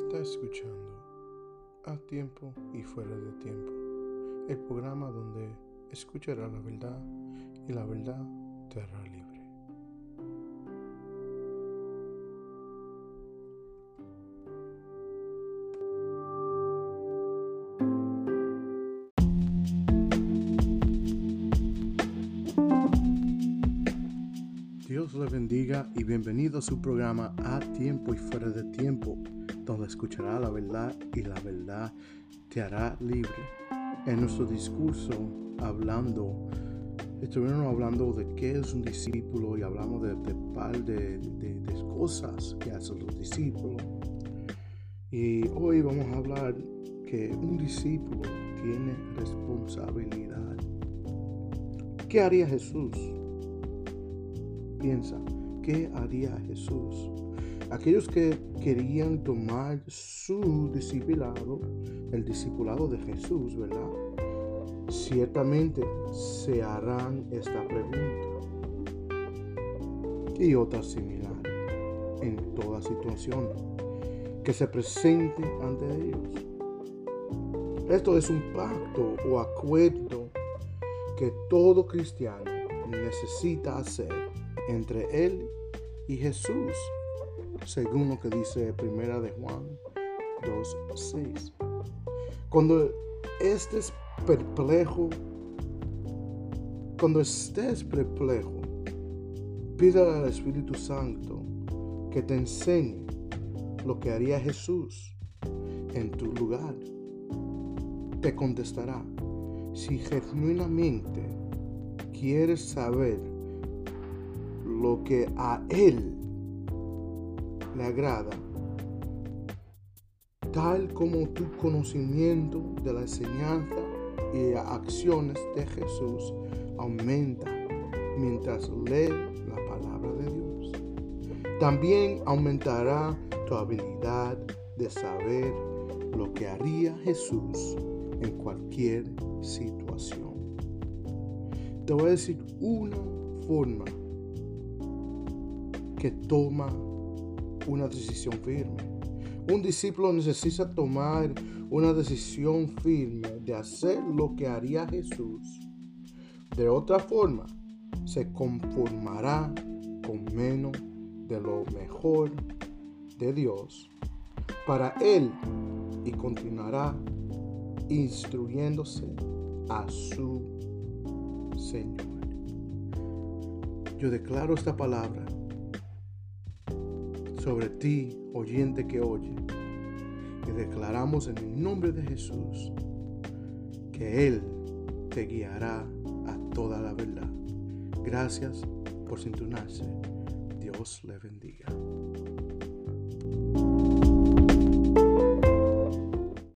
Está escuchando a tiempo y fuera de tiempo, el programa donde escuchará la verdad y la verdad te hará Dios le bendiga y bienvenido a su programa A Tiempo y Fuera de Tiempo, donde escuchará la verdad y la verdad te hará libre. En nuestro discurso, hablando, estuvimos hablando de qué es un discípulo y hablamos de, de par de, de, de cosas que hacen los discípulos. Y hoy vamos a hablar que un discípulo tiene responsabilidad. ¿Qué haría Jesús? Piensa, ¿qué haría Jesús? Aquellos que querían tomar su discipulado, el discipulado de Jesús, ¿verdad? Ciertamente se harán esta pregunta y otras similares en toda situación que se presente ante ellos. Esto es un pacto o acuerdo que todo cristiano necesita hacer entre él y Jesús, según lo que dice Primera de Juan 2:6. Cuando estés perplejo, cuando estés perplejo, pídale al Espíritu Santo que te enseñe lo que haría Jesús en tu lugar. Te contestará si genuinamente quieres saber lo que a Él le agrada, tal como tu conocimiento de la enseñanza y acciones de Jesús aumenta mientras lee la palabra de Dios. También aumentará tu habilidad de saber lo que haría Jesús en cualquier situación. Te voy a decir una forma que toma una decisión firme. Un discípulo necesita tomar una decisión firme de hacer lo que haría Jesús. De otra forma, se conformará con menos de lo mejor de Dios para Él y continuará instruyéndose a su Señor. Yo declaro esta palabra sobre ti, oyente que oye. Y declaramos en el nombre de Jesús que Él te guiará a toda la verdad. Gracias por sintonarse. Dios le bendiga.